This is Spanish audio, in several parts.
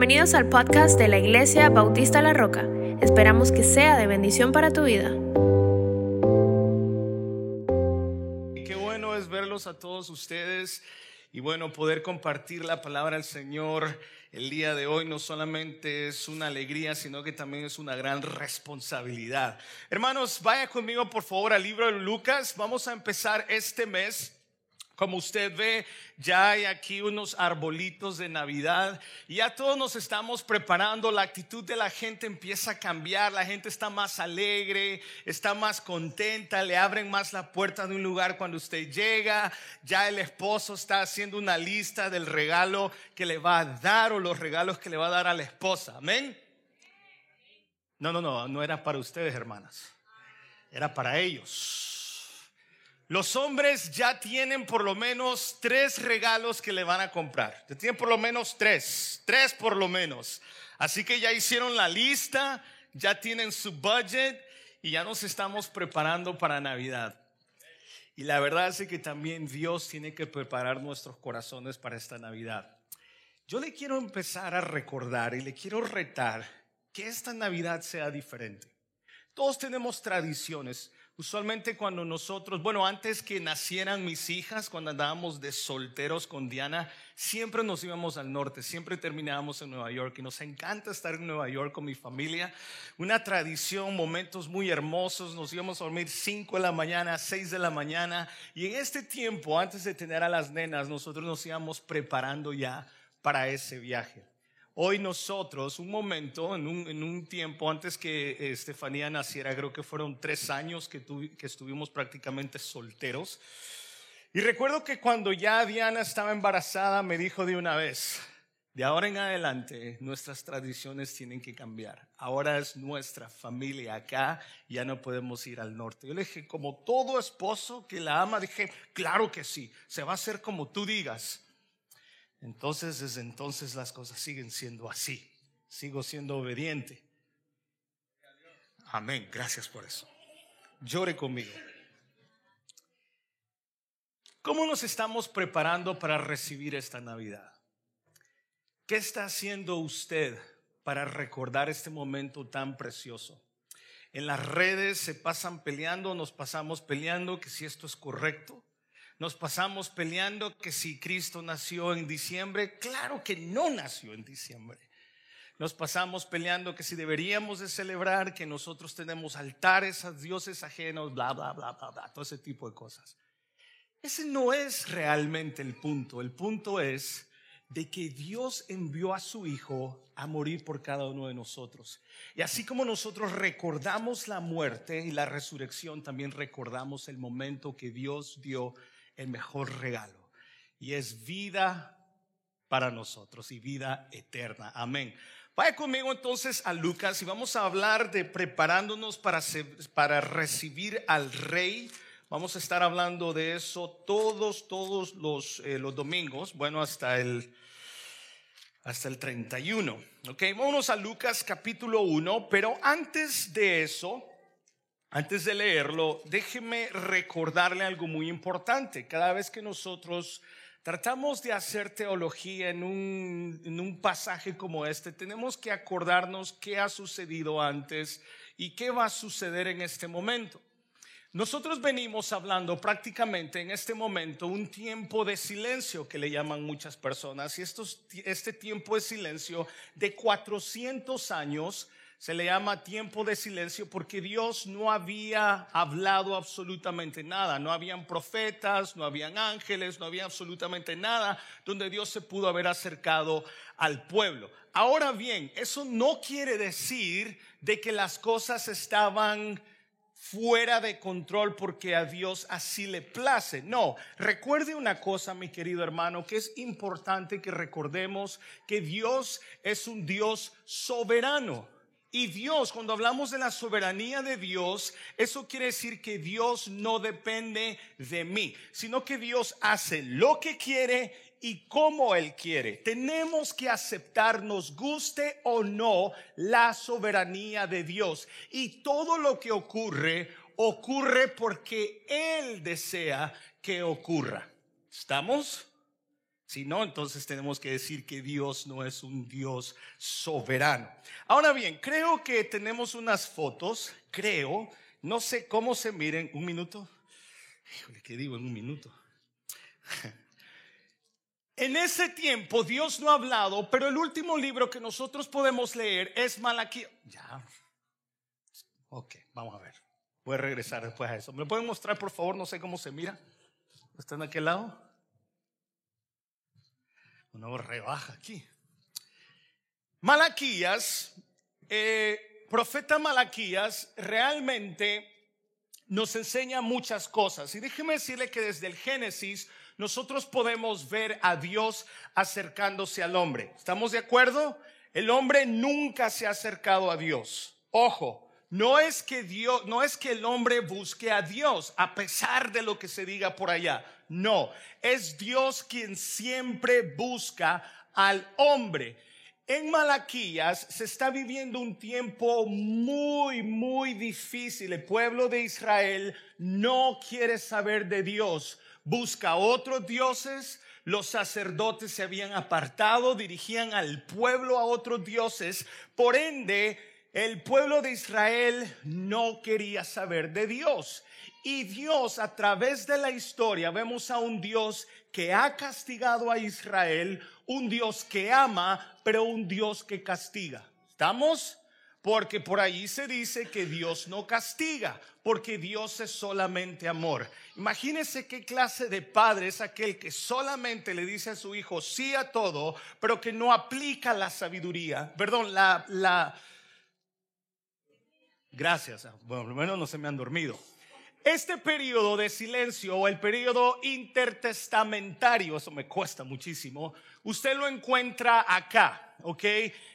Bienvenidos al podcast de la Iglesia Bautista La Roca. Esperamos que sea de bendición para tu vida. Qué bueno es verlos a todos ustedes y bueno, poder compartir la palabra del Señor el día de hoy no solamente es una alegría, sino que también es una gran responsabilidad. Hermanos, vaya conmigo por favor al libro de Lucas. Vamos a empezar este mes como usted ve, ya hay aquí unos arbolitos de Navidad y ya todos nos estamos preparando, la actitud de la gente empieza a cambiar, la gente está más alegre, está más contenta, le abren más la puerta de un lugar cuando usted llega, ya el esposo está haciendo una lista del regalo que le va a dar o los regalos que le va a dar a la esposa, amén. No, no, no, no era para ustedes, hermanas, era para ellos. Los hombres ya tienen por lo menos tres regalos que le van a comprar. Ya tienen por lo menos tres, tres por lo menos. Así que ya hicieron la lista, ya tienen su budget y ya nos estamos preparando para Navidad. Y la verdad es que también Dios tiene que preparar nuestros corazones para esta Navidad. Yo le quiero empezar a recordar y le quiero retar que esta Navidad sea diferente. Todos tenemos tradiciones. Usualmente cuando nosotros, bueno, antes que nacieran mis hijas, cuando andábamos de solteros con Diana, siempre nos íbamos al norte, siempre terminábamos en Nueva York y nos encanta estar en Nueva York con mi familia. Una tradición, momentos muy hermosos, nos íbamos a dormir 5 de la mañana, 6 de la mañana y en este tiempo, antes de tener a las nenas, nosotros nos íbamos preparando ya para ese viaje. Hoy nosotros, un momento, en un, tiempo antes que eh, Estefanía naciera, creo que fueron tres años que, que estuvimos prácticamente solteros. Y recuerdo que cuando ya Diana estaba embarazada, me dijo de una vez, de ahora en adelante nuestras tradiciones tienen que cambiar. Ahora es nuestra familia acá, ya no podemos ir al norte. Yo le dije, como todo esposo que la ama, dije, claro que sí, se va a hacer como tú digas. Entonces, desde entonces las cosas siguen siendo así. Sigo siendo obediente. Amén. Gracias por eso. Llore conmigo. ¿Cómo nos estamos preparando para recibir esta Navidad? ¿Qué está haciendo usted para recordar este momento tan precioso? En las redes se pasan peleando, nos pasamos peleando que si esto es correcto, nos pasamos peleando que si Cristo nació en diciembre, claro que no nació en diciembre. Nos pasamos peleando que si deberíamos de celebrar, que nosotros tenemos altares a dioses ajenos, bla, bla, bla, bla, bla, todo ese tipo de cosas. Ese no es realmente el punto. El punto es de que Dios envió a su Hijo a morir por cada uno de nosotros. Y así como nosotros recordamos la muerte y la resurrección, también recordamos el momento que Dios dio el mejor regalo y es vida para nosotros y vida eterna. Amén. Vaya conmigo entonces a Lucas y vamos a hablar de preparándonos para, para recibir al rey. Vamos a estar hablando de eso todos, todos los, eh, los domingos, bueno, hasta el, hasta el 31. Ok, vámonos a Lucas capítulo 1, pero antes de eso, antes de leerlo, déjeme recordarle algo muy importante. Cada vez que nosotros tratamos de hacer teología en un, en un, pasaje como este, tenemos que acordarnos qué ha sucedido antes y qué va a suceder en este momento. Nosotros venimos hablando prácticamente en este momento un tiempo de silencio que le llaman muchas personas y estos, este tiempo de silencio de 400 años se le llama tiempo de silencio porque Dios no había hablado absolutamente nada. No habían profetas, no habían ángeles, no había absolutamente nada donde Dios se pudo haber acercado al pueblo. Ahora bien, eso no quiere decir de que las cosas estaban fuera de control porque a Dios así le place. No, recuerde una cosa, mi querido hermano, que es importante que recordemos que Dios es un Dios soberano. Y Dios, cuando hablamos de la soberanía de Dios, eso quiere decir que Dios no depende de mí, sino que Dios hace lo que quiere y como Él quiere. Tenemos que aceptar, nos guste o no, la soberanía de Dios. Y todo lo que ocurre, ocurre porque Él desea que ocurra. ¿Estamos? Si no, entonces tenemos que decir que Dios no es un Dios soberano. Ahora bien, creo que tenemos unas fotos, creo, no sé cómo se miren, un minuto. Híjole, ¿qué digo en un minuto? En ese tiempo Dios no ha hablado, pero el último libro que nosotros podemos leer es Malaquías. Ya. Ok, vamos a ver. Voy a regresar después a eso. ¿Me pueden mostrar, por favor? No sé cómo se mira. ¿Está en aquel lado? Una rebaja aquí. Malaquías, eh, profeta Malaquías, realmente nos enseña muchas cosas. Y déjeme decirle que desde el Génesis nosotros podemos ver a Dios acercándose al hombre. ¿Estamos de acuerdo? El hombre nunca se ha acercado a Dios. Ojo, no es que Dios, no es que el hombre busque a Dios a pesar de lo que se diga por allá. No, es Dios quien siempre busca al hombre. En Malaquías se está viviendo un tiempo muy, muy difícil. El pueblo de Israel no quiere saber de Dios busca otros dioses. Los sacerdotes se habían apartado, dirigían al pueblo a otros dioses. Por ende, el pueblo de Israel no quería saber de Dios. Y Dios a través de la historia vemos a un Dios que ha castigado a Israel, un Dios que ama, pero un Dios que castiga. ¿Estamos? Porque por ahí se dice que Dios no castiga, porque Dios es solamente amor. Imagínese qué clase de padre es aquel que solamente le dice a su hijo sí a todo, pero que no aplica la sabiduría, perdón, la, la, gracias, bueno, por lo menos no se me han dormido. Este periodo de silencio o el periodo intertestamentario, eso me cuesta muchísimo, usted lo encuentra acá, ¿ok?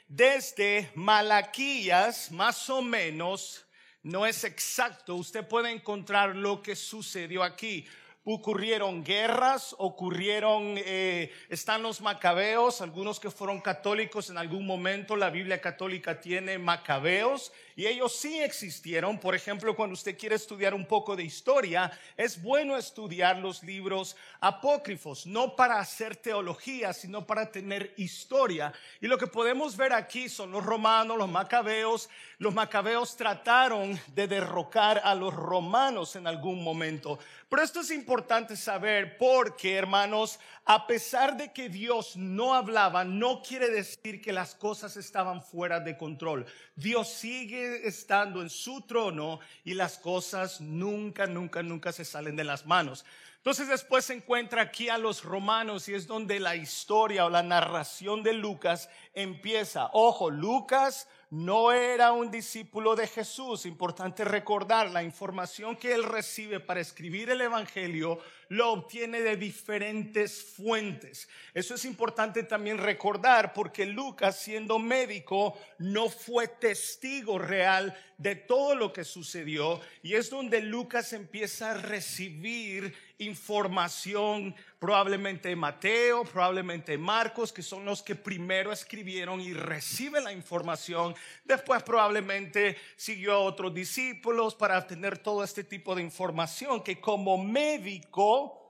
Desde Malaquías, más o menos, no es exacto, usted puede encontrar lo que sucedió aquí ocurrieron guerras, ocurrieron, eh, están los macabeos, algunos que fueron católicos en algún momento, la Biblia católica tiene macabeos y ellos sí existieron. Por ejemplo, cuando usted quiere estudiar un poco de historia, es bueno estudiar los libros apócrifos, no para hacer teología, sino para tener historia. Y lo que podemos ver aquí son los romanos, los macabeos. Los macabeos trataron de derrocar a los romanos en algún momento. Pero esto es importante saber porque, hermanos, a pesar de que Dios no hablaba, no quiere decir que las cosas estaban fuera de control. Dios sigue estando en su trono y las cosas nunca, nunca, nunca se salen de las manos. Entonces después se encuentra aquí a los romanos y es donde la historia o la narración de Lucas empieza. Ojo, Lucas no era un discípulo de Jesús. Importante recordar, la información que él recibe para escribir el Evangelio lo obtiene de diferentes fuentes. Eso es importante también recordar porque Lucas, siendo médico, no fue testigo real de todo lo que sucedió y es donde Lucas empieza a recibir información, probablemente Mateo, probablemente Marcos, que son los que primero escribieron y recibe la información. Después probablemente siguió a otros discípulos para tener todo este tipo de información que como médico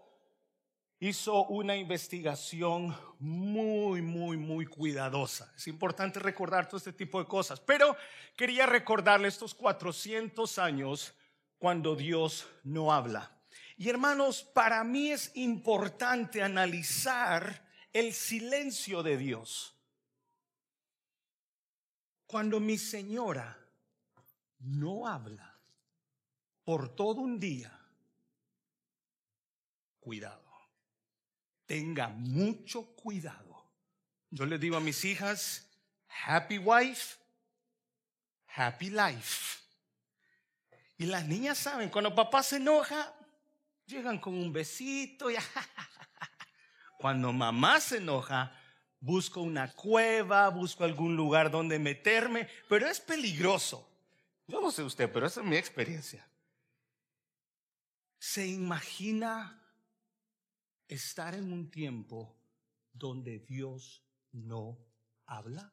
hizo una investigación muy, muy, muy cuidadosa. Es importante recordar todo este tipo de cosas, pero quería recordarle estos 400 años cuando Dios no habla. Y hermanos, para mí es importante analizar el silencio de Dios. Cuando mi señora no habla por todo un día, cuidado, tenga mucho cuidado. Yo le digo a mis hijas, happy wife, happy life. Y las niñas saben, cuando papá se enoja, Llegan con un besito y cuando mamá se enoja, busco una cueva, busco algún lugar donde meterme, pero es peligroso. Yo no sé usted, pero esa es mi experiencia. ¿Se imagina estar en un tiempo donde Dios no habla?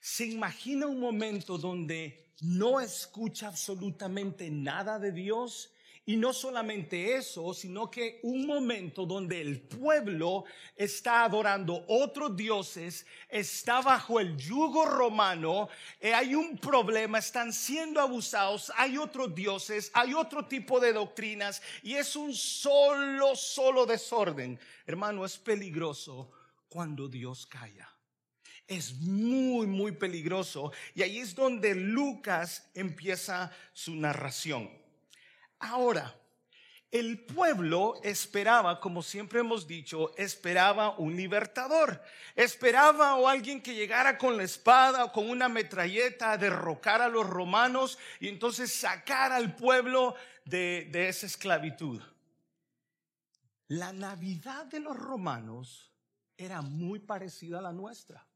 ¿Se imagina un momento donde no escucha absolutamente nada de Dios Y no solamente eso, sino que un momento donde el pueblo está adorando otros dioses, está bajo el yugo romano, eh, hay un problema, están siendo abusados, hay otros dioses, hay otro tipo de doctrinas y es un solo, solo desorden. Hermano, es peligroso cuando Dios calla. Es muy, muy peligroso. Y ahí es donde Lucas empieza su narración. Ahora, el pueblo esperaba, como siempre hemos dicho, esperaba un libertador. Esperaba o alguien que llegara con la espada o con una metralleta a derrocar a los romanos y entonces sacar al pueblo de, de esa esclavitud. La Navidad de los romanos era muy parecida a la nuestra.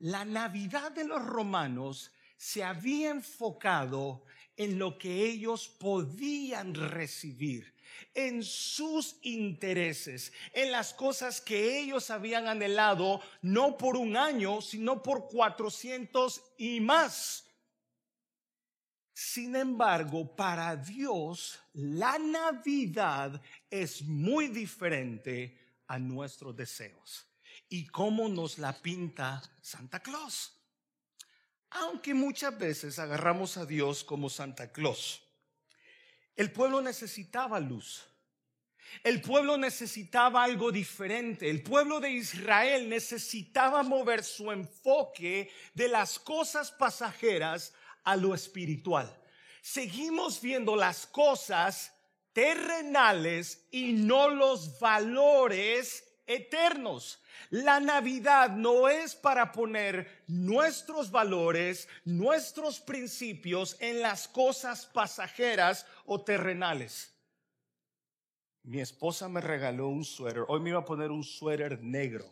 La Navidad de los romanos se había enfocado en lo que ellos podían recibir, en sus intereses, en las cosas que ellos habían anhelado, no por un año, sino por 400 y más. Sin embargo, para Dios, la Navidad es muy diferente a nuestros deseos. ¿Y cómo nos la pinta Santa Claus? Aunque muchas veces agarramos a Dios como Santa Claus, el pueblo necesitaba luz. El pueblo necesitaba algo diferente. El pueblo de Israel necesitaba mover su enfoque de las cosas pasajeras a lo espiritual. Seguimos viendo las cosas terrenales y no los valores eternos. La Navidad no es para poner nuestros valores, nuestros principios en las cosas pasajeras o terrenales. Mi esposa me regaló un suéter. Hoy me iba a poner un suéter negro.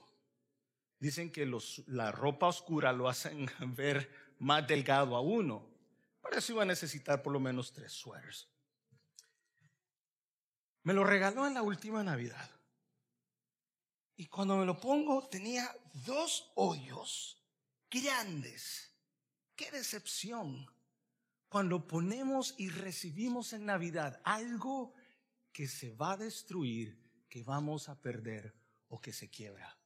Dicen que la ropa oscura lo hacen ver más delgado a uno. Para eso iba a necesitar por lo menos tres suéteres. Me lo regaló en la última Navidad. Y cuando me lo pongo tenía dos hoyos grandes. Qué decepción cuando ponemos y recibimos en Navidad algo que se va a destruir, que vamos a perder o que se quiebra.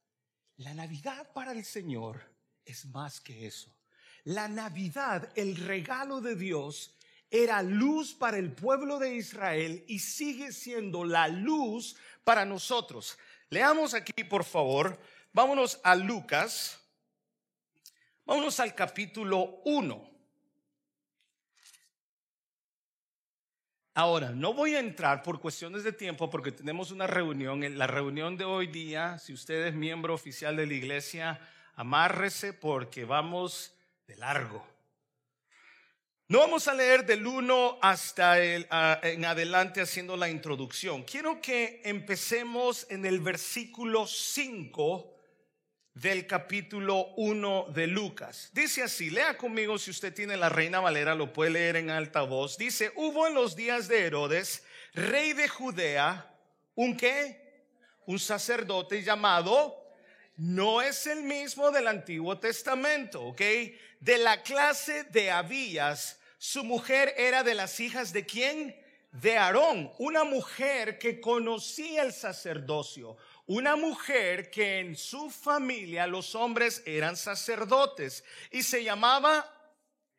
La Navidad para el Señor es más que eso. La Navidad, el regalo de Dios, era luz para el pueblo de Israel y sigue siendo la luz para nosotros. Leamos aquí, por favor. Vámonos a Lucas. Vámonos al capítulo 1. Ahora, no voy a entrar por cuestiones de tiempo porque tenemos una reunión. En la reunión de hoy día, si usted es miembro oficial de la iglesia, amárrese porque vamos de largo. No vamos a leer del 1 hasta el, en adelante haciendo la introducción. Quiero que empecemos en el versículo 5 del capítulo 1 de Lucas. Dice así, lea conmigo si usted tiene la Reina Valera, lo puede leer en alta voz. Dice, hubo en los días de Herodes, rey de Judea, un qué? Un sacerdote llamado, no es el mismo del Antiguo Testamento, ¿ok? De la clase de Abías su mujer era de las hijas de quién? De Aarón, una mujer que conocía el sacerdocio, una mujer que en su familia los hombres eran sacerdotes y se llamaba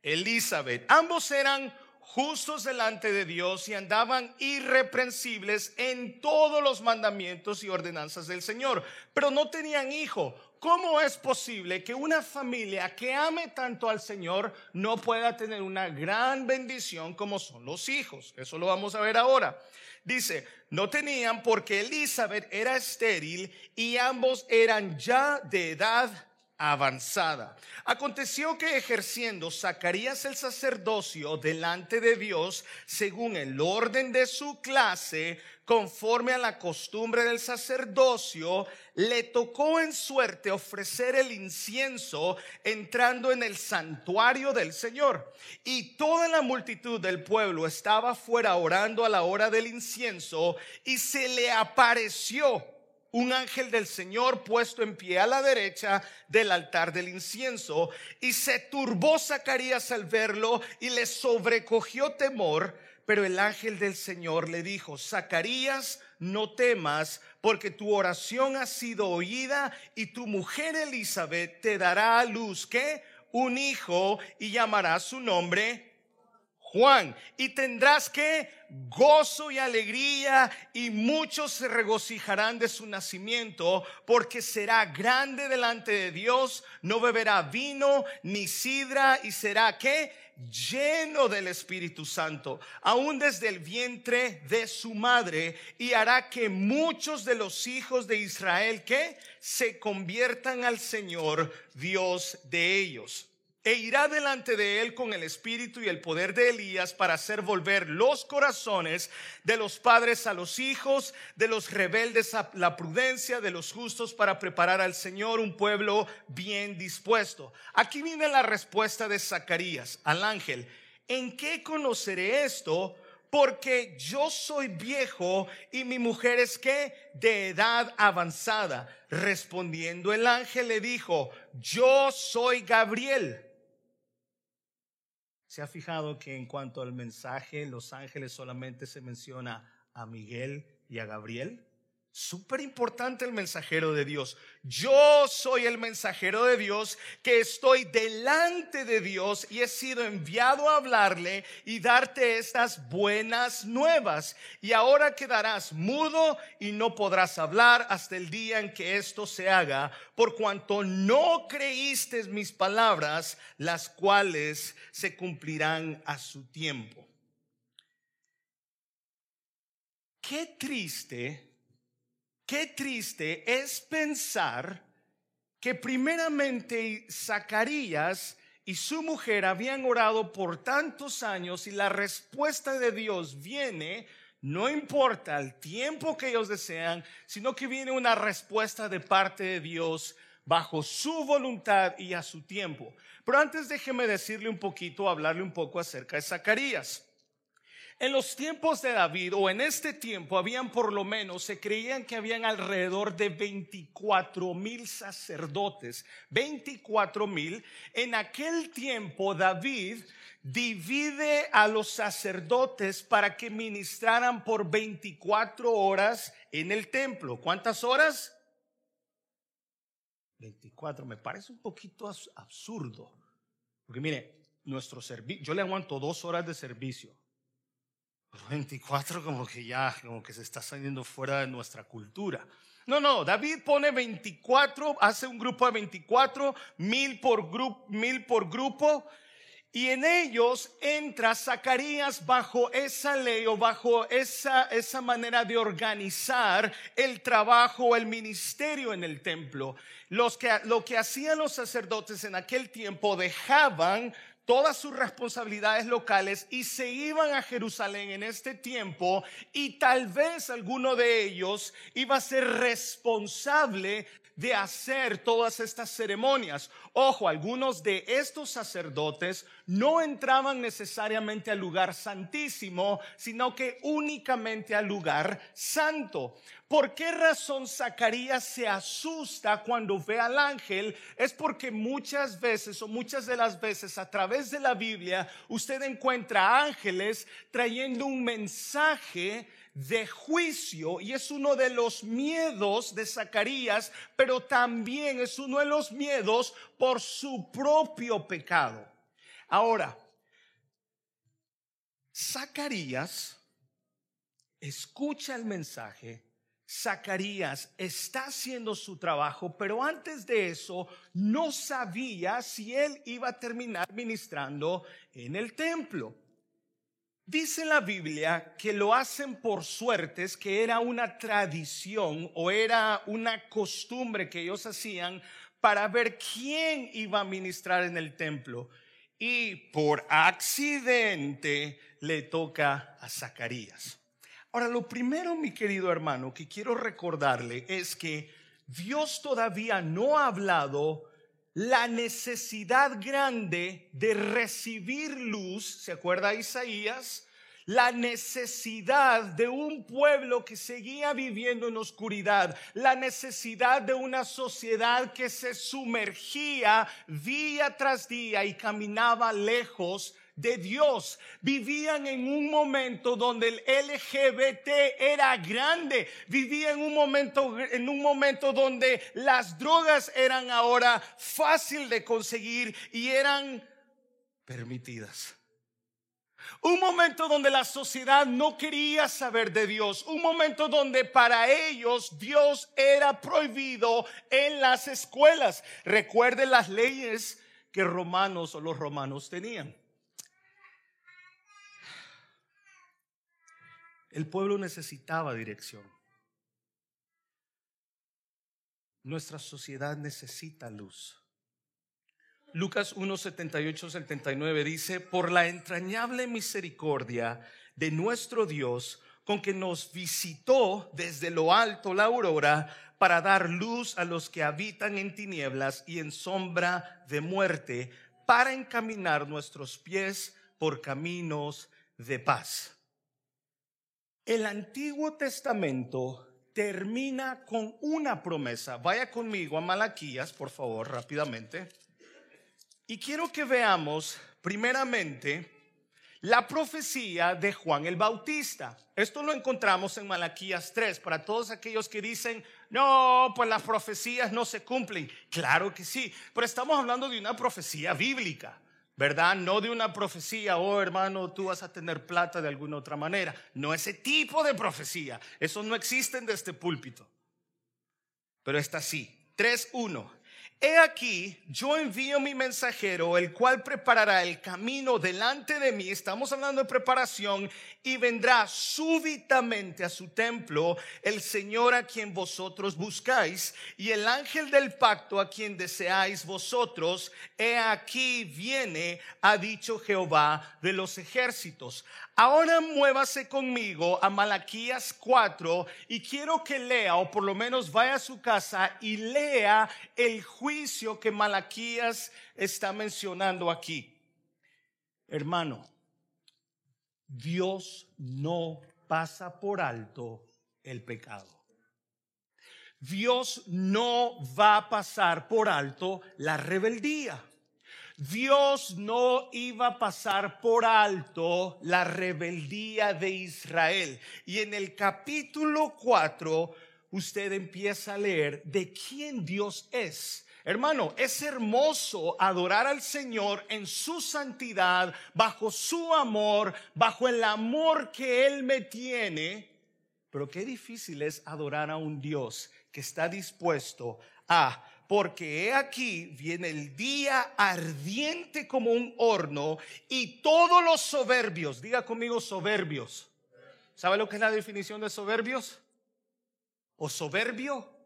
Elizabeth. Ambos eran justos delante de Dios y andaban irreprensibles en todos los mandamientos y ordenanzas del Señor, pero no tenían hijo ¿Cómo es posible que una familia que ame tanto al Señor no pueda tener una gran bendición como son los hijos? Eso lo vamos a ver ahora. Dice, no tenían porque Elizabeth era estéril y ambos eran ya de edad avanzada. Aconteció que ejerciendo Zacarías el sacerdocio delante de Dios, según el orden de su clase, conforme a la costumbre del sacerdocio, le tocó en suerte ofrecer el incienso entrando en el santuario del Señor. Y toda la multitud del pueblo estaba fuera orando a la hora del incienso y se le apareció un ángel del Señor puesto en pie a la derecha del altar del incienso, y se turbó Zacarías al verlo y le sobrecogió temor, Pero el ángel del Señor le dijo, Zacarías, no temas, porque tu oración ha sido oída y tu mujer Elizabeth te dará a luz, ¿qué? Un hijo y llamará su nombre Juan, y tendrás que gozo y alegría, y muchos se regocijarán de su nacimiento, porque será grande delante de Dios, no beberá vino ni sidra, y será que lleno del Espíritu Santo, aún desde el vientre de su madre, y hará que muchos de los hijos de Israel que se conviertan al Señor, Dios de ellos e irá delante de él con el espíritu y el poder de Elías para hacer volver los corazones de los padres a los hijos, de los rebeldes a la prudencia, de los justos para preparar al Señor un pueblo bien dispuesto. Aquí viene la respuesta de Zacarías al ángel. ¿En qué conoceré esto? porque yo soy viejo y mi mujer es que de edad avanzada. Respondiendo el ángel le dijo, yo soy Gabriel ¿Se ha fijado que en cuanto al mensaje, los ángeles solamente se menciona a Miguel y a Gabriel? Súper importante el mensajero de Dios. Yo soy el mensajero de Dios que estoy delante de Dios y he sido enviado a hablarle y darte estas buenas nuevas. Y ahora quedarás mudo y no podrás hablar hasta el día en que esto se haga, por cuanto no creíste mis palabras, las cuales se cumplirán a su tiempo. Qué triste Qué triste es pensar que primeramente Zacarías y su mujer habían orado por tantos años y la respuesta de Dios viene, no importa el tiempo que ellos desean, sino que viene una respuesta de parte de Dios bajo su voluntad y a su tiempo. Pero antes déjeme decirle un poquito, hablarle un poco acerca de Zacarías. En los tiempos de David o en este tiempo habían por lo menos, se creían que habían alrededor de 24 mil sacerdotes, 24 mil. En aquel tiempo David divide a los sacerdotes para que ministraran por 24 horas en el templo. ¿Cuántas horas? 24, me parece un poquito absurdo. Porque mire, nuestro servicio, yo le aguanto dos horas de servicio 24 como que ya, como que se está saliendo fuera de nuestra cultura. No, no, David pone 24, hace un grupo de 24, mil por, grupo, mil por grupo, y en ellos entra Zacarías bajo esa ley o bajo esa, esa manera de organizar el trabajo, el ministerio en el templo. Los que, lo que hacían los sacerdotes en aquel tiempo dejaban todas sus responsabilidades locales y se iban a Jerusalén en este tiempo y tal vez alguno de ellos iba a ser responsable de hacer todas estas ceremonias. Ojo, algunos de estos sacerdotes no entraban necesariamente al lugar santísimo, sino que únicamente al lugar santo. ¿Por qué razón Zacarías se asusta cuando ve al ángel? Es porque muchas veces o muchas de las veces a través de la Biblia usted encuentra ángeles trayendo un mensaje de juicio y es uno de los miedos de Zacarías, pero también es uno de los miedos por su propio pecado. Ahora, Zacarías escucha el mensaje, Zacarías está haciendo su trabajo, pero antes de eso no sabía si él iba a terminar ministrando en el templo. Dice la Biblia que lo hacen por suertes, que era una tradición o era una costumbre que ellos hacían para ver quién iba a ministrar en el templo. Y por accidente le toca a Zacarías. Ahora, lo primero, mi querido hermano, que quiero recordarle es que Dios todavía no ha hablado la necesidad grande de recibir luz, ¿se acuerda Isaías? La necesidad de un pueblo que seguía viviendo en oscuridad, la necesidad de una sociedad que se sumergía día tras día y caminaba lejos de Dios. Vivían en un momento donde el LGBT era grande. Vivían en un momento, en un momento donde las drogas eran ahora fácil de conseguir y eran permitidas. Un momento donde la sociedad no quería saber de Dios. Un momento donde para ellos Dios era prohibido en las escuelas. Recuerden las leyes que romanos o los romanos tenían. El pueblo necesitaba dirección. Nuestra sociedad necesita luz. Lucas 1, 78, 79 dice, por la entrañable misericordia de nuestro Dios, con que nos visitó desde lo alto la aurora para dar luz a los que habitan en tinieblas y en sombra de muerte, para encaminar nuestros pies por caminos de paz. El Antiguo Testamento termina con una promesa. Vaya conmigo a Malaquías, por favor, rápidamente. Y quiero que veamos primeramente la profecía de Juan el Bautista. Esto lo encontramos en Malaquías 3 para todos aquellos que dicen, no, pues las profecías no se cumplen. Claro que sí, pero estamos hablando de una profecía bíblica. ¿Verdad? No de una profecía, oh hermano, tú vas a tener plata de alguna otra manera. No ese tipo de profecía. Eso no existe en este púlpito. Pero está así. 3.1. He aquí, yo envío mi mensajero, el cual preparará el camino delante de mí. Estamos hablando de preparación y vendrá súbitamente a su templo el Señor a quien vosotros buscáis y el ángel del pacto a quien deseáis vosotros. He aquí viene, ha dicho Jehová de los ejércitos. Ahora muévase conmigo a Malaquías 4 y quiero que lea, o por lo menos vaya a su casa y lea el juicio que Malaquías está mencionando aquí. Hermano, Dios no pasa por alto el pecado. Dios no va a pasar por alto la rebeldía. Dios no iba a pasar por alto la rebeldía de Israel. Y en el capítulo 4 usted empieza a leer de quién Dios es. Hermano, es hermoso adorar al Señor en su santidad, bajo su amor, bajo el amor que Él me tiene. Pero qué difícil es adorar a un Dios que está dispuesto a porque he aquí viene el día ardiente como un horno y todos los soberbios, diga conmigo soberbios. ¿Sabe lo que es la definición de soberbios? ¿O soberbio?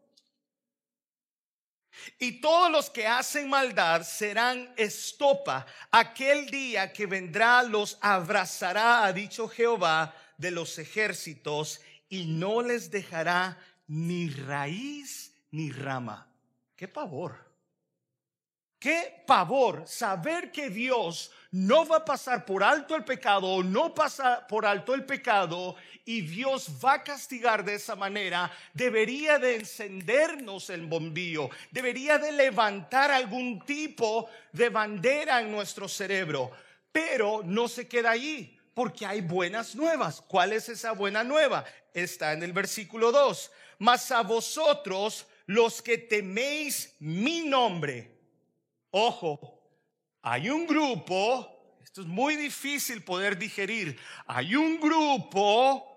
Y todos los que hacen maldad serán estopa. Aquel día que vendrá los abrazará, ha dicho Jehová de los ejércitos, y no les dejará ni raíz ni rama. Qué pavor. Qué pavor saber que Dios no va a pasar por alto el pecado no pasa por alto el pecado y Dios va a castigar de esa manera. Debería de encendernos el bombillo, debería de levantar algún tipo de bandera en nuestro cerebro, pero no se queda allí porque hay buenas nuevas. ¿Cuál es esa buena nueva? Está en el versículo 2. Mas a vosotros los que teméis mi nombre. Ojo, hay un grupo, esto es muy difícil poder digerir, hay un grupo,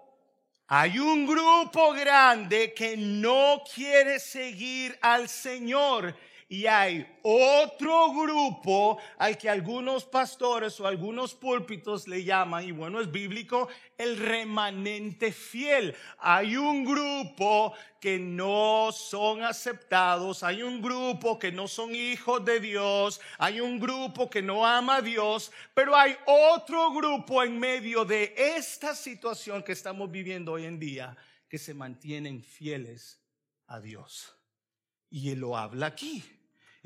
hay un grupo grande que no quiere seguir al Señor y hay otro grupo al que algunos pastores o algunos púlpitos le llaman, y bueno, es bíblico, el remanente fiel. Hay un grupo que no son aceptados, hay un grupo que no son hijos de Dios, hay un grupo que no ama a Dios, pero hay otro grupo en medio de esta situación que estamos viviendo hoy en día que se mantienen fieles a Dios. Y él lo habla aquí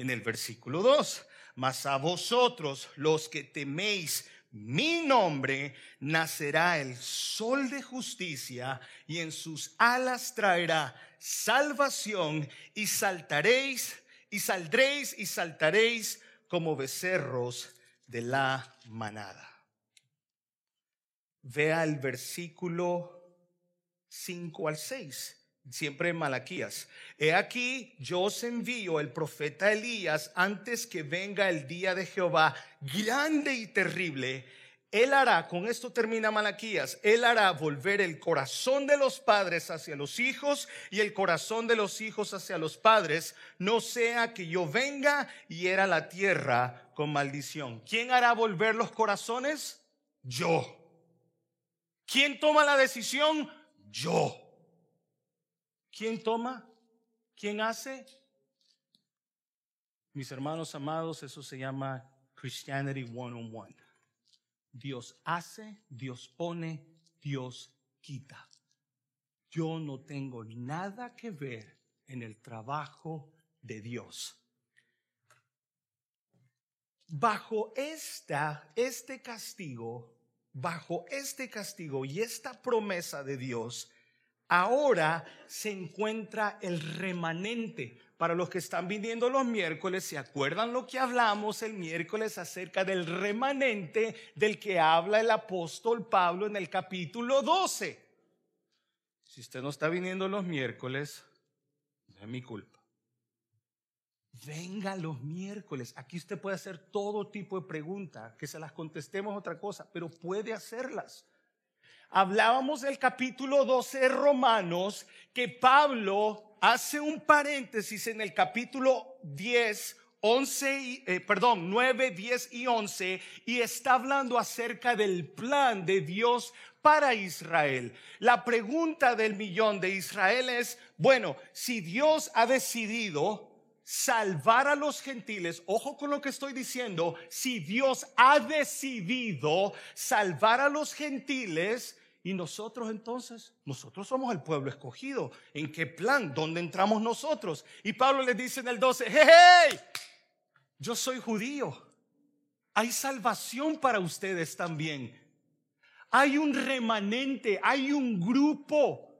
en el versículo 2. Mas a vosotros los que teméis mi nombre, nacerá el sol de justicia y en sus alas traerá salvación y saltaréis y saldréis y saltaréis como becerros de la manada. vea el versículo 5 al 6 siempre en Malaquías. He aquí, yo os envío el profeta Elías antes que venga el día de Jehová grande y terrible. Él hará, con esto termina Malaquías, él hará volver el corazón de los padres hacia los hijos y el corazón de los hijos hacia los padres, no sea que yo venga y era la tierra con maldición. ¿Quién hará volver los corazones? Yo. ¿Quién toma la decisión? Yo. ¿Quién toma? ¿Quién hace? Mis hermanos amados, eso se llama Christianity one on one. Dios hace, Dios pone, Dios quita. Yo no tengo nada que ver en el trabajo de Dios. Bajo esta, este castigo, bajo este castigo y esta promesa de Dios, ahora se encuentra el remanente. Para los que están viniendo los miércoles, ¿se acuerdan lo que hablamos el miércoles acerca del remanente del que habla el apóstol Pablo en el capítulo 12? Si usted no está viniendo los miércoles, es mi culpa. Venga los miércoles. Aquí usted puede hacer todo tipo de preguntas, que se las contestemos otra cosa, pero puede hacerlas hablábamos del capítulo 12 de Romanos, que Pablo hace un paréntesis en el capítulo 10, 11, eh, perdón, 9, 10 y 11, y está hablando acerca del plan de Dios para Israel. La pregunta del millón de Israel es, bueno, si Dios ha decidido salvar a los gentiles, ojo con lo que estoy diciendo, si Dios ha decidido salvar a los gentiles, y nosotros entonces, nosotros somos el pueblo escogido. ¿En qué plan? ¿Dónde entramos nosotros? Y Pablo les dice en el 12, hey, hey, yo soy judío. Hay salvación para ustedes también. Hay un remanente, hay un grupo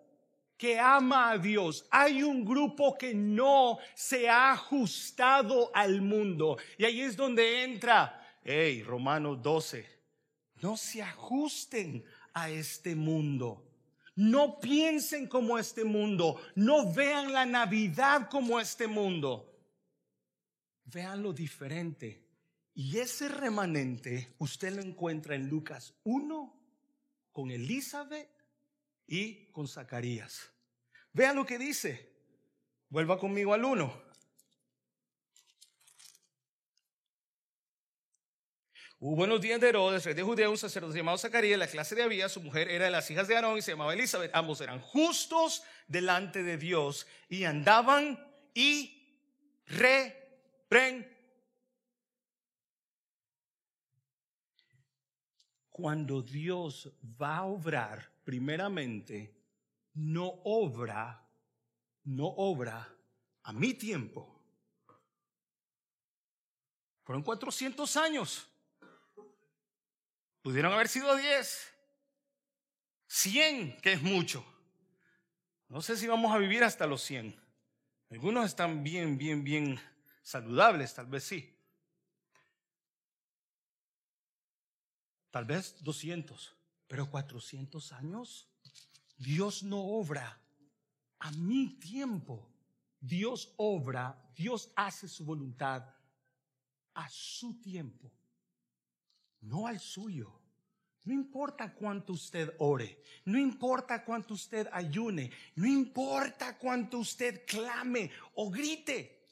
que ama a Dios. Hay un grupo que no se ha ajustado al mundo. Y ahí es donde entra, hey, Romanos 12, no se ajusten este mundo. No piensen como este mundo. No vean la Navidad como este mundo. Vean lo diferente. Y ese remanente usted lo encuentra en Lucas 1 con Elizabeth y con Zacarías. Vean lo que dice. Vuelva conmigo al 1. Hubo buenos días de Herodes, rey de Judea, un sacerdote llamado Zacarías, la clase de Abía, su mujer era de las hijas de Aarón y se llamaba Elizabeth. Ambos eran justos delante de Dios y andaban y repren. Cuando Dios va a obrar, primeramente, no obra, no obra a mi tiempo. Fueron 400 años. Pudieron haber sido 10, 100, que es mucho. No sé si vamos a vivir hasta los 100. Algunos están bien, bien, bien saludables, tal vez sí. Tal vez 200, pero 400 años. Dios no obra a mi tiempo. Dios obra, Dios hace su voluntad a su tiempo no al suyo. No importa cuánto usted ore, no importa cuánto usted ayune, no importa cuánto usted clame o grite.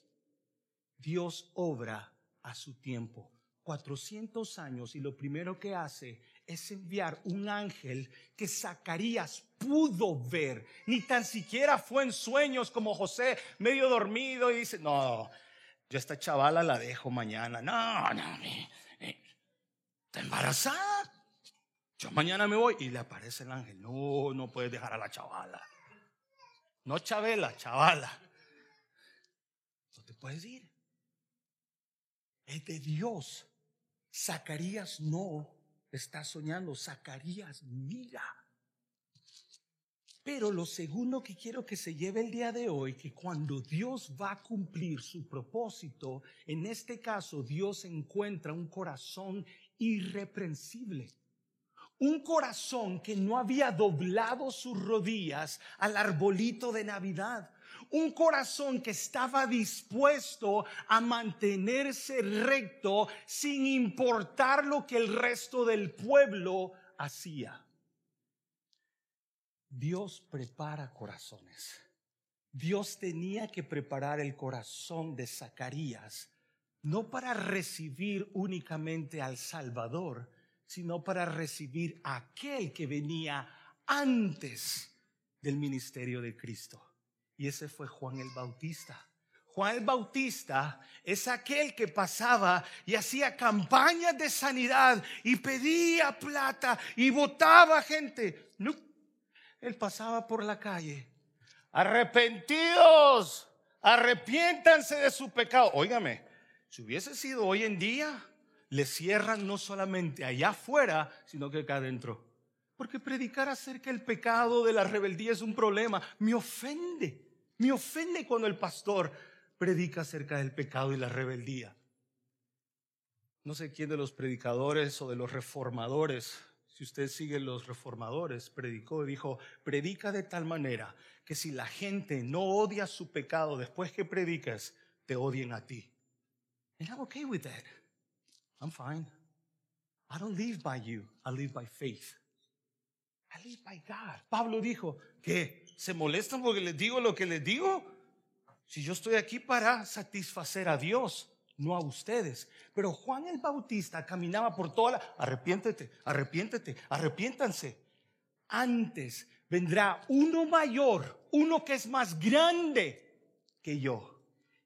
Dios obra a su tiempo. 400 años y lo primero que hace es enviar un ángel que Zacarías pudo ver. Ni tan siquiera fue en sueños como José, medio dormido y dice, no, yo esta chavala la dejo mañana. No, no, está embarazada. Yo mañana me voy y le aparece el ángel. No, no puedes dejar a la chavala. No Chabela, chavala. No te puedes ir. Es de Dios. Zacarías no está soñando. Zacarías mira. Pero lo segundo que quiero que se lleve el día de hoy, que cuando Dios va a cumplir su propósito, en este caso Dios encuentra un corazón irreprensible. Un corazón que no había doblado sus rodillas al arbolito de Navidad. Un corazón que estaba dispuesto a mantenerse recto sin importar lo que el resto del pueblo hacía. Dios prepara corazones. Dios tenía que preparar el corazón de Zacarías, no para recibir únicamente al Salvador, sino para recibir a aquel que venía antes del ministerio de Cristo. Y ese fue Juan el Bautista. Juan el Bautista es aquel que pasaba y hacía campañas de sanidad y pedía plata y votaba gente. No, él pasaba por la calle. Arrepentidos, arrepiéntanse de su pecado. Óigame, si hubiese sido hoy en día, le cierran no solamente allá afuera, sino que acá adentro. Porque predicar acerca del pecado, de la rebeldía es un problema. Me ofende, me ofende cuando el pastor predica acerca del pecado y la rebeldía. No sé quién de los predicadores o de los reformadores si usted sigue los reformadores, predicó y dijo, predica de tal manera que si la gente no odia su pecado después que predicas, te odien a ti. And I'm okay with that. I'm fine. I don't live by you, I live by faith. I live by God. Pablo dijo, ¿qué? ¿Se molestan porque les digo lo que les digo? Si yo estoy aquí para satisfacer a Dios, no a ustedes. Pero Juan el Bautista caminaba por toda la... Arrepiéntete, arrepiéntete, arrepiéntanse. Antes vendrá uno mayor, uno que es más grande que yo.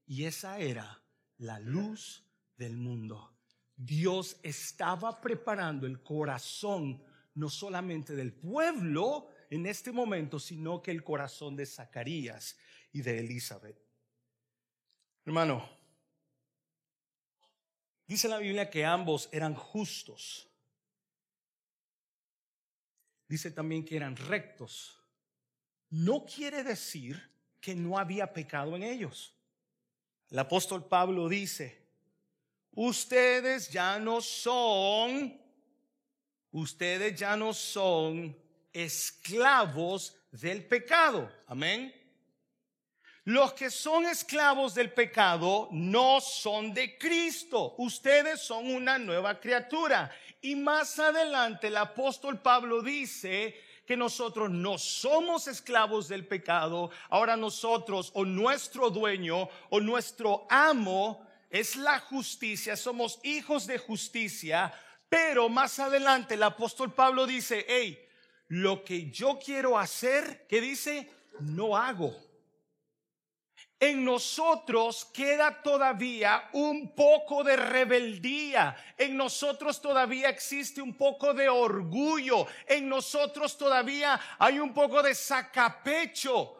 Y esa era la luz del mundo. Dios estaba preparando el corazón no solamente del pueblo en este momento, sino que el corazón de Zacarías y de Elizabeth. Hermano, Dice la Biblia que ambos eran justos. Dice también que eran rectos. No quiere decir que no había pecado en ellos. El apóstol Pablo dice, ustedes ya no son, ustedes ya no son esclavos del pecado. Amén. Los que son esclavos del pecado no son de Cristo. Ustedes son una nueva criatura. Y más adelante el apóstol Pablo dice que nosotros no somos esclavos del pecado. Ahora nosotros o nuestro dueño o nuestro amo es la justicia. Somos hijos de justicia. Pero más adelante el apóstol Pablo dice, hey, lo que yo quiero hacer, ¿qué dice? No hago en nosotros queda todavía un poco de rebeldía, en nosotros todavía existe un poco de orgullo, en nosotros todavía hay un poco de sacapecho.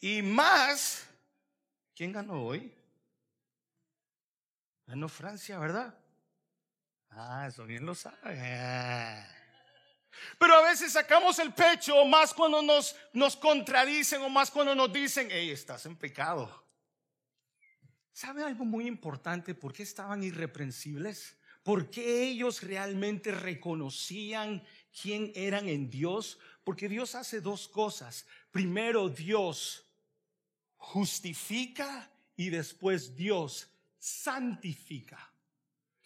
Y más, ¿quién ganó hoy? Ganó Francia, ¿verdad? Ah, eso bien lo sabe. Pero a veces sacamos el pecho más cuando nos, nos contradicen o más cuando nos dicen, hey, estás en pecado. ¿Sabe algo muy importante? ¿Por qué estaban irreprensibles? ¿Por qué ellos realmente reconocían quién eran en Dios? Porque Dios hace dos cosas. Primero Dios justifica y después Dios santifica.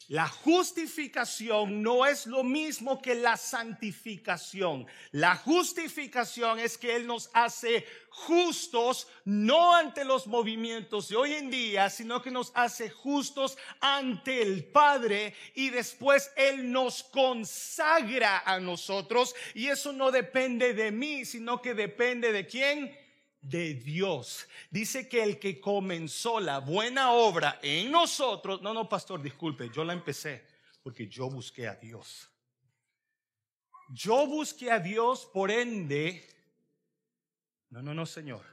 La justificación no es lo mismo que la santificación. La justificación es que Él nos hace justos no ante los movimientos de hoy en día, sino que nos hace justos ante el Padre y después Él nos consagra a nosotros. Y eso no depende de mí, sino que depende de quién? De Dios. Dice que el que comenzó la buena obra en nosotros, no, no, pastor, disculpe, yo la empecé porque yo busqué a Dios. Yo busqué a Dios, por ende, no, no, no, Señor.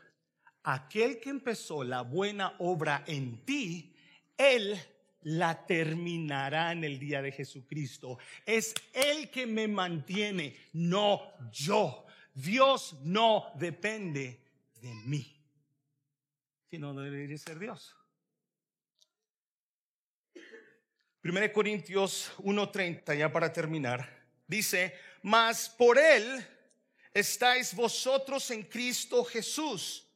Aquel que empezó la buena obra en ti, Él la terminará en el día de Jesucristo. Es Él que me mantiene, no yo. Dios no depende de mí. Si no, debería ser Dios. 1 Corintios 1:30, ya para terminar, dice, mas por él estáis vosotros en Cristo Jesús.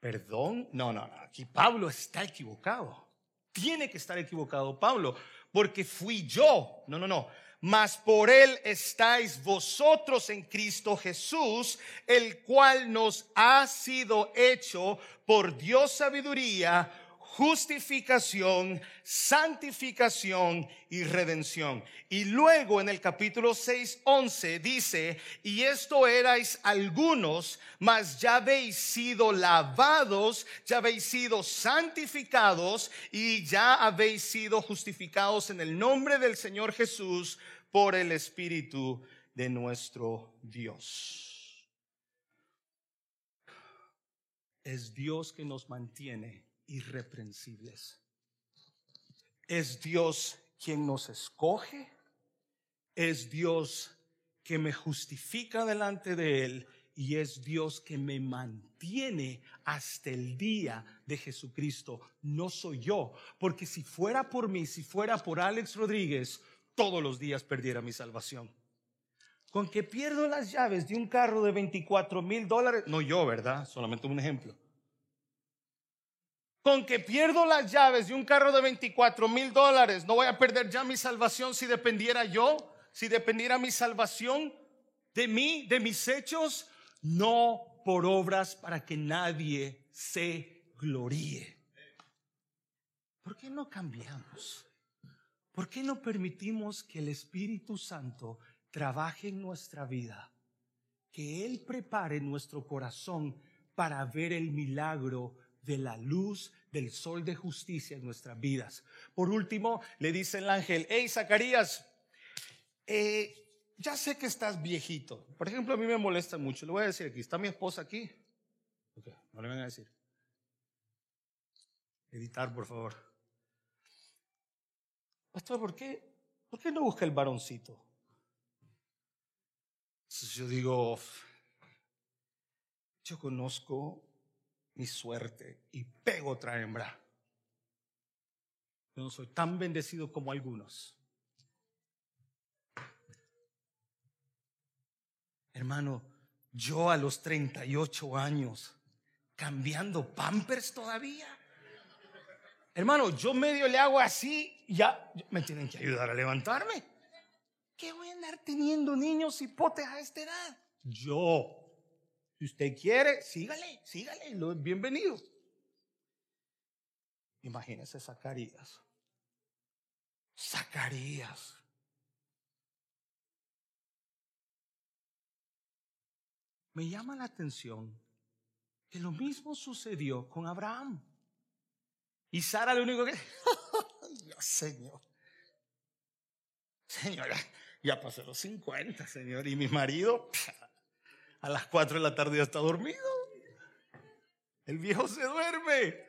Perdón, no, no, no, aquí Pablo está equivocado. Tiene que estar equivocado Pablo, porque fui yo. No, no, no. Mas por él estáis vosotros en Cristo Jesús, el cual nos ha sido hecho por Dios sabiduría justificación, santificación y redención. Y luego en el capítulo 6, 11 dice, y esto erais algunos, mas ya habéis sido lavados, ya habéis sido santificados y ya habéis sido justificados en el nombre del Señor Jesús por el Espíritu de nuestro Dios. Es Dios que nos mantiene irreprensibles. Es Dios quien nos escoge, es Dios que me justifica delante de Él y es Dios que me mantiene hasta el día de Jesucristo. No soy yo, porque si fuera por mí, si fuera por Alex Rodríguez, todos los días perdiera mi salvación. Con que pierdo las llaves de un carro de 24 mil dólares, no yo, ¿verdad? Solamente un ejemplo con que pierdo las llaves de un carro de 24 mil dólares, no voy a perder ya mi salvación si dependiera yo, si dependiera mi salvación de mí, de mis hechos, no por obras para que nadie se gloríe. ¿Por qué no cambiamos? ¿Por qué no permitimos que el Espíritu Santo trabaje en nuestra vida? Que Él prepare nuestro corazón para ver el milagro de la luz del sol de justicia en nuestras vidas. Por último, le dice el ángel, hey Zacarías, eh, ya sé que estás viejito. Por ejemplo, a mí me molesta mucho. Le voy a decir aquí, ¿está mi esposa aquí? no le van a decir. Editar, por favor. Pastor, ¿por qué, ¿por qué no busca el varoncito? yo digo, yo conozco mi suerte y pego otra hembra. Yo no soy tan bendecido como algunos. Hermano, yo a los 38 años, cambiando pampers todavía. Hermano, yo medio le hago así, ya me tienen que ayudar a levantarme. ¿Qué voy a andar teniendo niños y potes a esta edad? Yo. Si usted quiere, sígale, sígale, bienvenido. Imagínese Zacarías. Zacarías. Me llama la atención que lo mismo sucedió con Abraham. Y Sara lo único que... señor. Señora, ya pasé los 50, señor. Y mi marido, a las 4 de la tarde ya está dormido. El viejo se duerme.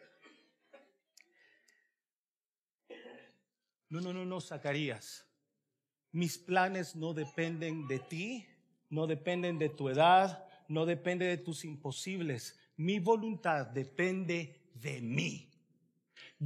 No, no, no, no, Zacarías. Mis planes no dependen de ti, no dependen de tu edad, no depende de tus imposibles. Mi voluntad depende de mí.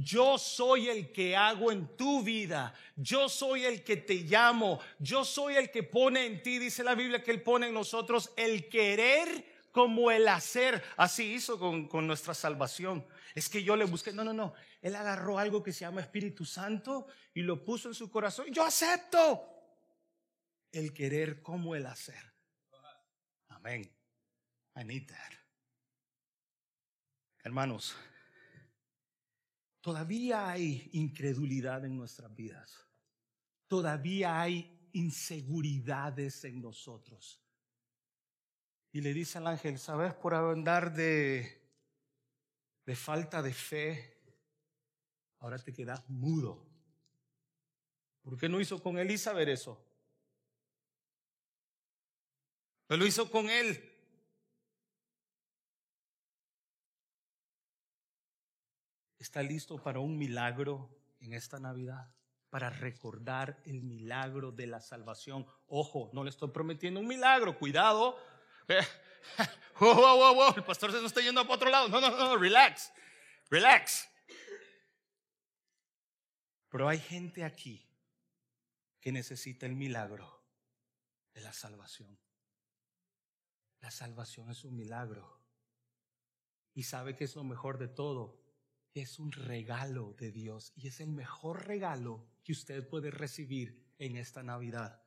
Yo soy el que hago en tu vida. Yo soy el que te llamo. Yo soy el que pone en ti, dice la Biblia, que Él pone en nosotros el querer como el hacer. Así hizo con, con nuestra salvación. Es que yo le busqué. No, no, no. Él agarró algo que se llama Espíritu Santo y lo puso en su corazón. Yo acepto el querer como el hacer. Amén. That. Hermanos. Todavía hay incredulidad en nuestras vidas. Todavía hay inseguridades en nosotros. Y le dice al ángel, ¿sabes? Por andar de, de falta de fe, ahora te quedas mudo. ¿Por qué no hizo con Elizabeth eso? lo hizo con él. ¿Está listo para un milagro en esta Navidad? Para recordar el milagro de la salvación. Ojo, no le estoy prometiendo un milagro, cuidado. El pastor se nos está yendo a otro lado. No, no, no, relax, relax. Pero hay gente aquí que necesita el milagro de la salvación. La salvación es un milagro. Y sabe que es lo mejor de todo. Es un regalo de Dios y es el mejor regalo que usted puede recibir en esta Navidad.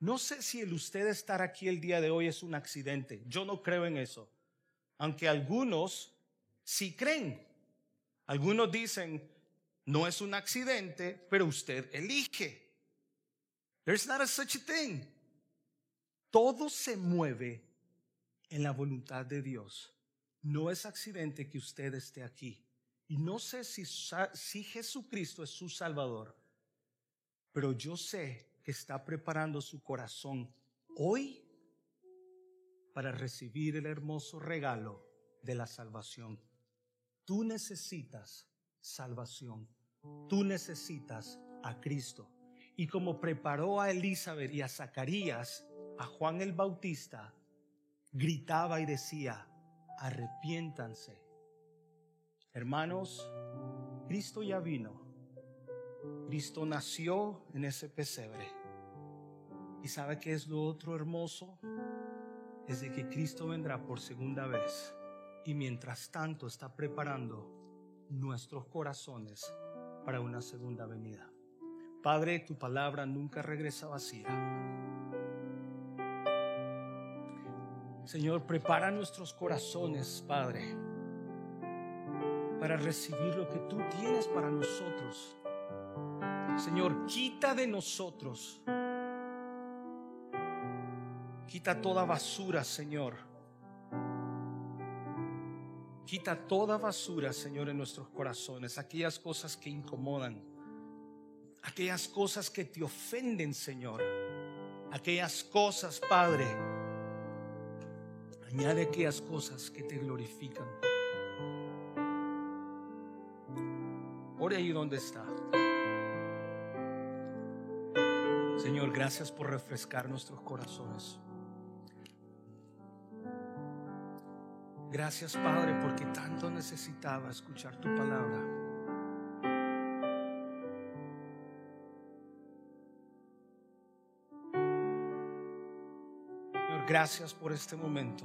No sé si el usted estar aquí el día de hoy es un accidente. Yo no creo en eso. Aunque algunos sí creen. Algunos dicen, no es un accidente, pero usted elige. There's not a such a thing. Todo se mueve en la voluntad de Dios. No es accidente que usted esté aquí. Y no sé si, si Jesucristo es su Salvador, pero yo sé que está preparando su corazón hoy para recibir el hermoso regalo de la salvación. Tú necesitas salvación. Tú necesitas a Cristo. Y como preparó a Elizabeth y a Zacarías, a Juan el Bautista, gritaba y decía, arrepiéntanse. Hermanos, Cristo ya vino. Cristo nació en ese pesebre. ¿Y sabe qué es lo otro hermoso? Es de que Cristo vendrá por segunda vez. Y mientras tanto está preparando nuestros corazones para una segunda venida. Padre, tu palabra nunca regresa vacía. Señor, prepara nuestros corazones, Padre, para recibir lo que tú tienes para nosotros. Señor, quita de nosotros, quita toda basura, Señor. Quita toda basura, Señor, en nuestros corazones, aquellas cosas que incomodan, aquellas cosas que te ofenden, Señor, aquellas cosas, Padre Añade aquellas cosas que te glorifican. Ore ahí donde está. Señor, gracias por refrescar nuestros corazones. Gracias, Padre, porque tanto necesitaba escuchar tu palabra. Señor, gracias por este momento.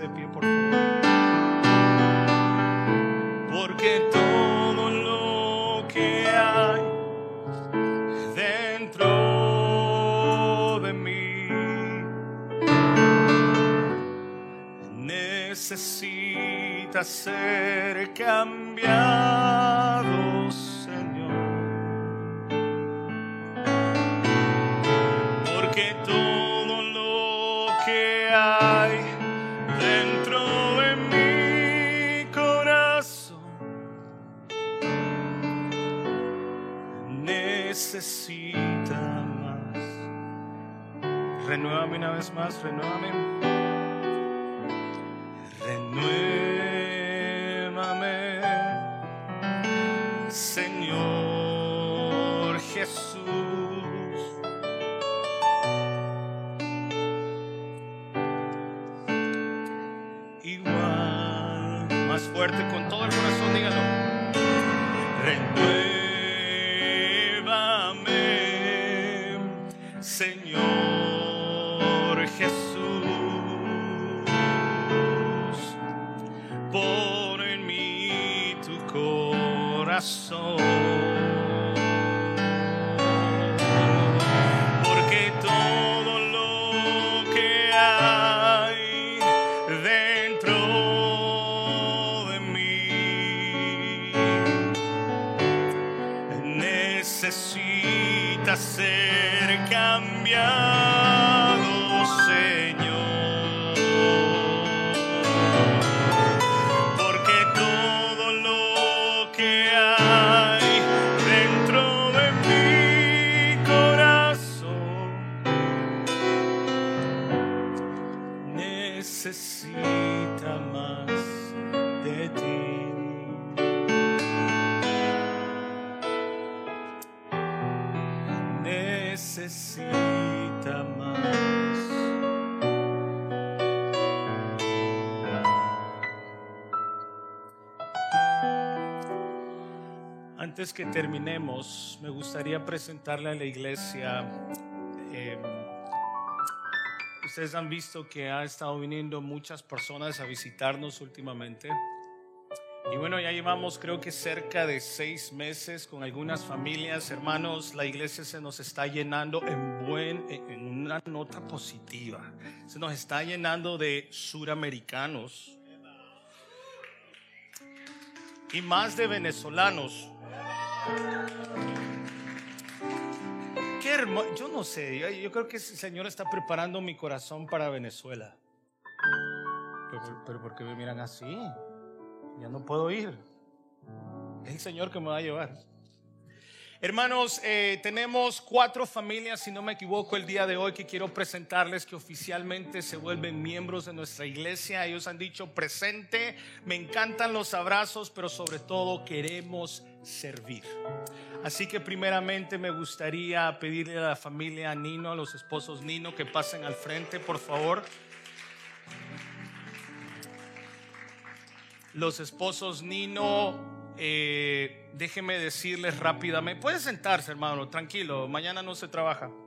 De pie, por favor. Porque todo lo que hay necesita ser cambiado, una vez más, renuévame. con todo el corazón, dígalo. Renuévame, Señor corazón. Terminemos, me gustaría presentarle a la iglesia. eh, ustedes han visto que ha estado viniendo muchas personas a visitarnos últimamente. Y bueno, ya llevamos creo que cerca de seis meses con algunas familias, hermanos, la iglesia se nos está llenando en, buen, en una nota positiva. Se nos está llenando de suramericanos y más de venezolanos. Qué hermoso, yo no sé, yo, creo que el Señor está preparando mi corazón para Venezuela. Pero, pero ¿por qué me miran así? Ya no puedo ir. Es el Señor que me va a llevar. Hermanos, eh, tenemos cuatro familias, si no me equivoco, el día de hoy que quiero presentarles que oficialmente se vuelven miembros de nuestra iglesia. Ellos han dicho presente, me encantan los abrazos, pero sobre todo queremos servir. Así que primeramente me gustaría pedirle a la familia Nino, a los esposos Nino, que pasen al frente, por favor. Los esposos Nino, eh, déjeme decirles rápidamente, puede sentarse hermano, tranquilo, mañana no se trabaja.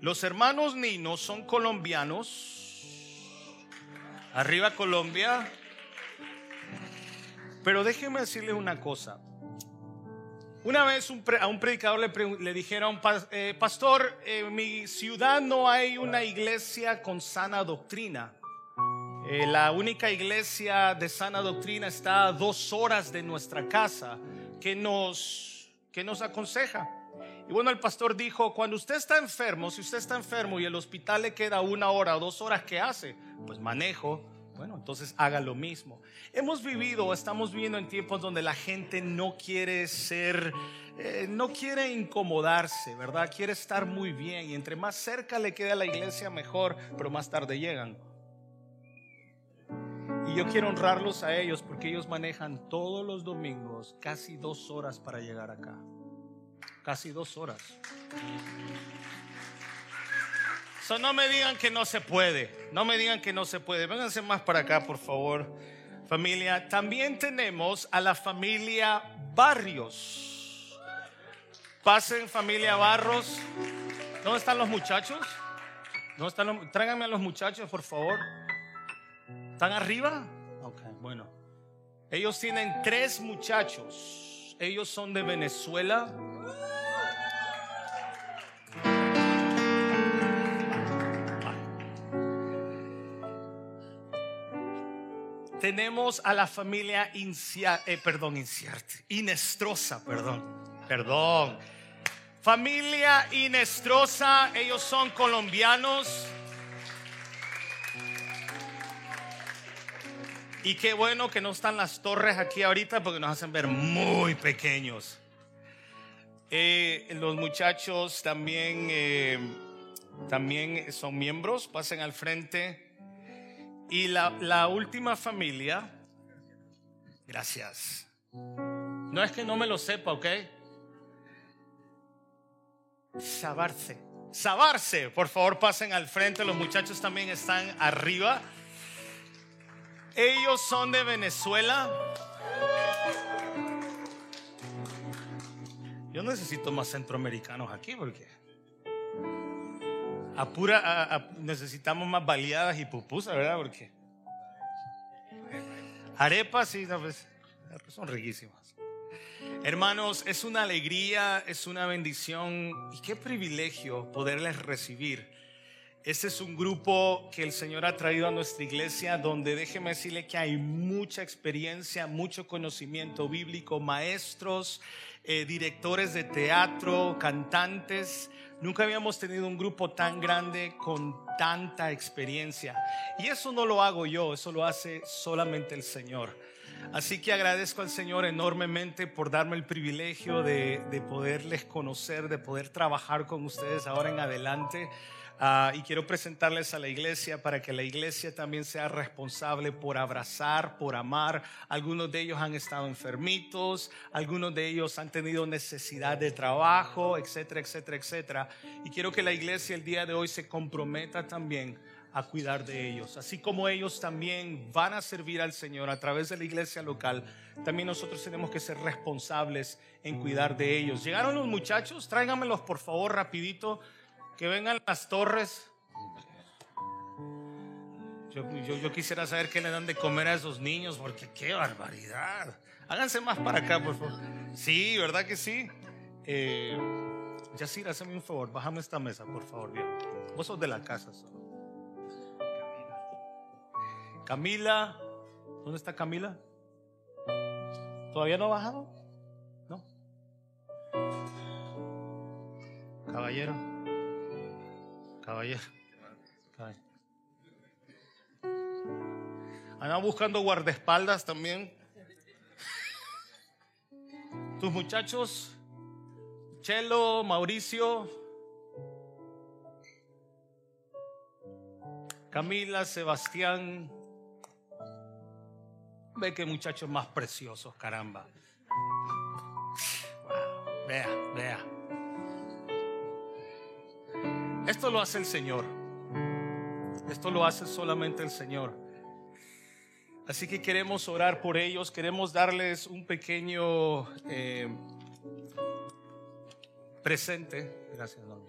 Los hermanos Nino son colombianos, arriba Colombia, pero déjeme decirles una cosa. Una vez un a un predicador le, le dijeron, "Pa- eh, pastor, en mi ciudad no hay una iglesia con sana doctrina. Eh, la única iglesia de sana doctrina está a dos horas de nuestra casa. que nos, que nos aconseja? Y bueno, el pastor dijo, cuando usted está enfermo, si usted está enfermo y el hospital le queda una hora o dos horas, ¿qué hace? Pues manejo. Bueno, entonces haga lo mismo. Hemos vivido, estamos viviendo en tiempos donde la gente no quiere ser, eh, no quiere incomodarse, ¿verdad? Quiere estar muy bien y entre más cerca le quede a la iglesia mejor, pero más tarde llegan. Y yo quiero honrarlos a ellos porque ellos manejan todos los domingos casi dos horas para llegar acá. Casi dos horas. So, no me digan que no se puede. No me digan que no se puede. Vénganse más para acá, por favor. Familia. También tenemos a la familia Barrios. Pasen, familia Barros. ¿Dónde están los muchachos? ¿Dónde están tráiganme a los muchachos, por favor. ¿Están arriba? Ok, bueno. Ellos tienen tres muchachos. Ellos son de Venezuela. Tenemos a la familia Incia, eh, perdón, Inciarte, Inestrosa, perdón, perdón. Familia Inestrosa, ellos son colombianos. Y qué bueno que no están las torres aquí ahorita porque nos hacen ver muy pequeños. Eh, los muchachos también, eh, también son miembros, pasen al frente. Y la, la última familia, gracias. No es que no me lo sepa, ¿ok? Sabarse. Sabarse, por favor pasen al frente, los muchachos también están arriba. Ellos son de Venezuela. Yo necesito más centroamericanos aquí porque a necesitamos más baleadas y pupusas, ¿verdad? Porque arepas pues, son riquísimas. Hermanos, es una alegría, es una bendición y qué privilegio poderles recibir. Este es un grupo que el Señor ha traído a nuestra iglesia donde déjeme decirle que hay mucha experiencia, mucho conocimiento bíblico, maestros, eh, directores de teatro, cantantes. Nunca habíamos tenido un grupo tan grande con tanta experiencia. Y eso no lo hago yo, eso lo hace solamente el Señor. Así que agradezco al Señor enormemente por darme el privilegio de, de poderles conocer, de poder trabajar con ustedes ahora en adelante. Ah, y quiero presentarles a la iglesia para que la iglesia también sea responsable por abrazar, por amar. Algunos de ellos han estado enfermitos, algunos de ellos han tenido necesidad de trabajo, etcétera, etcétera, etcétera. Y quiero que la iglesia el día de hoy se comprometa también a cuidar de ellos. Así como ellos también van a servir al Señor a través de la iglesia local, también nosotros tenemos que ser responsables en cuidar de ellos. ¿Llegaron los muchachos? Tráiganmelos por favor rapidito que vengan las torres. Yo, quisiera saber qué le dan de comer a esos niños, porque qué barbaridad. Háganse más para acá, por favor. Sí, ¿verdad que sí? Eh, Yacir, hazme un favor, bájame esta mesa, por favor. Bien. Vos sos de la casa. Camila, ¿dónde está Camila? ¿Todavía no ha bajado? No. Caballero. Caballero. Andan buscando guardaespaldas también. Tus muchachos, Chelo, Mauricio, Camila, Sebastián. Ve que muchachos más preciosos, caramba. vea, vea. Esto lo hace el Señor. Esto lo hace solamente el Señor. Así que queremos orar por ellos, queremos darles un pequeño eh, presente. Gracias, Normi.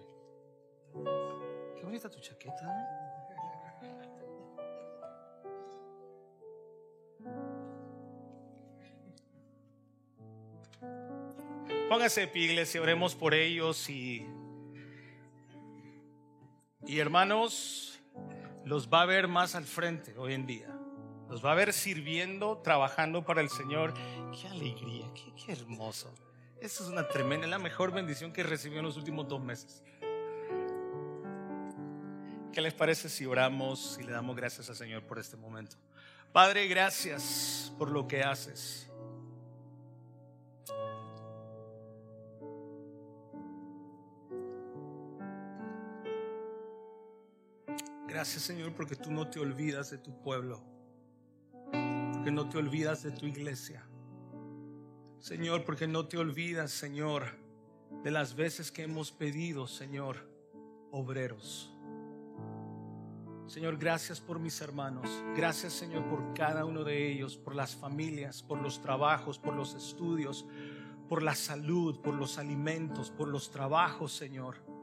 Qué bonita tu chaqueta. ¿eh? Póngase de pie, iglesia, oremos por ellos y y hermanos, los va a ver más al frente hoy en día. Los va a ver sirviendo, trabajando para el Señor. Qué alegría, qué, hermoso. Eso es una tremenda, la mejor bendición que recibió en los últimos dos meses. ¿Qué les parece si oramos y le damos gracias al Señor por este momento? Padre, gracias por lo que haces. Gracias Señor porque tú no te olvidas de tu pueblo, porque no te olvidas de tu iglesia. Señor, porque no te olvidas, Señor, de las veces que hemos pedido, Señor, obreros. Señor, gracias por mis hermanos. Gracias, Señor, por cada uno de ellos, por las familias, por los trabajos, por los estudios, por la salud, por los alimentos, por los trabajos, Señor.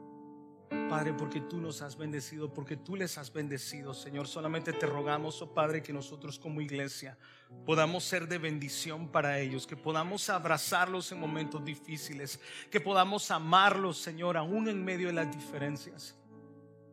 Padre, porque tú nos has bendecido, porque tú les has bendecido, Señor. Solamente te rogamos, oh Padre, que nosotros como iglesia podamos ser de bendición para ellos, que podamos abrazarlos en momentos difíciles, que podamos amarlos, Señor, aún en medio de las diferencias.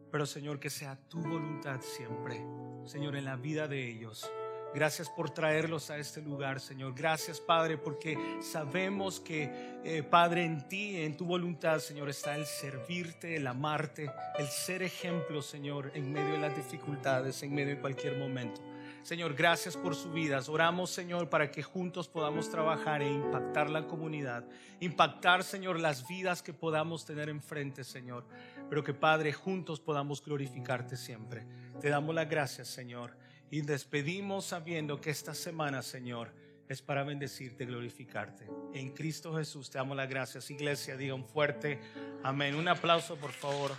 Pero, Señor, que sea tu voluntad siempre, Señor, en la vida de ellos. Gracias por traerlos a este lugar, Señor. Gracias, Padre, porque sabemos que, eh, Padre, en ti, en tu voluntad, Señor, está el servirte, el amarte, el ser ejemplo, Señor, en medio de las dificultades, en medio de cualquier momento. Señor, gracias por su vida. Oramos, Señor, para que juntos podamos trabajar e impactar la comunidad. Impactar, Señor, las vidas que podamos tener enfrente, Señor. Pero que, Padre, juntos podamos glorificarte siempre. Te damos las gracias, Señor. Y despedimos sabiendo que esta semana, Señor, es para bendecirte, glorificarte. En Cristo Jesús te damos las gracias. Iglesia, diga un fuerte amén. Un aplauso, por favor.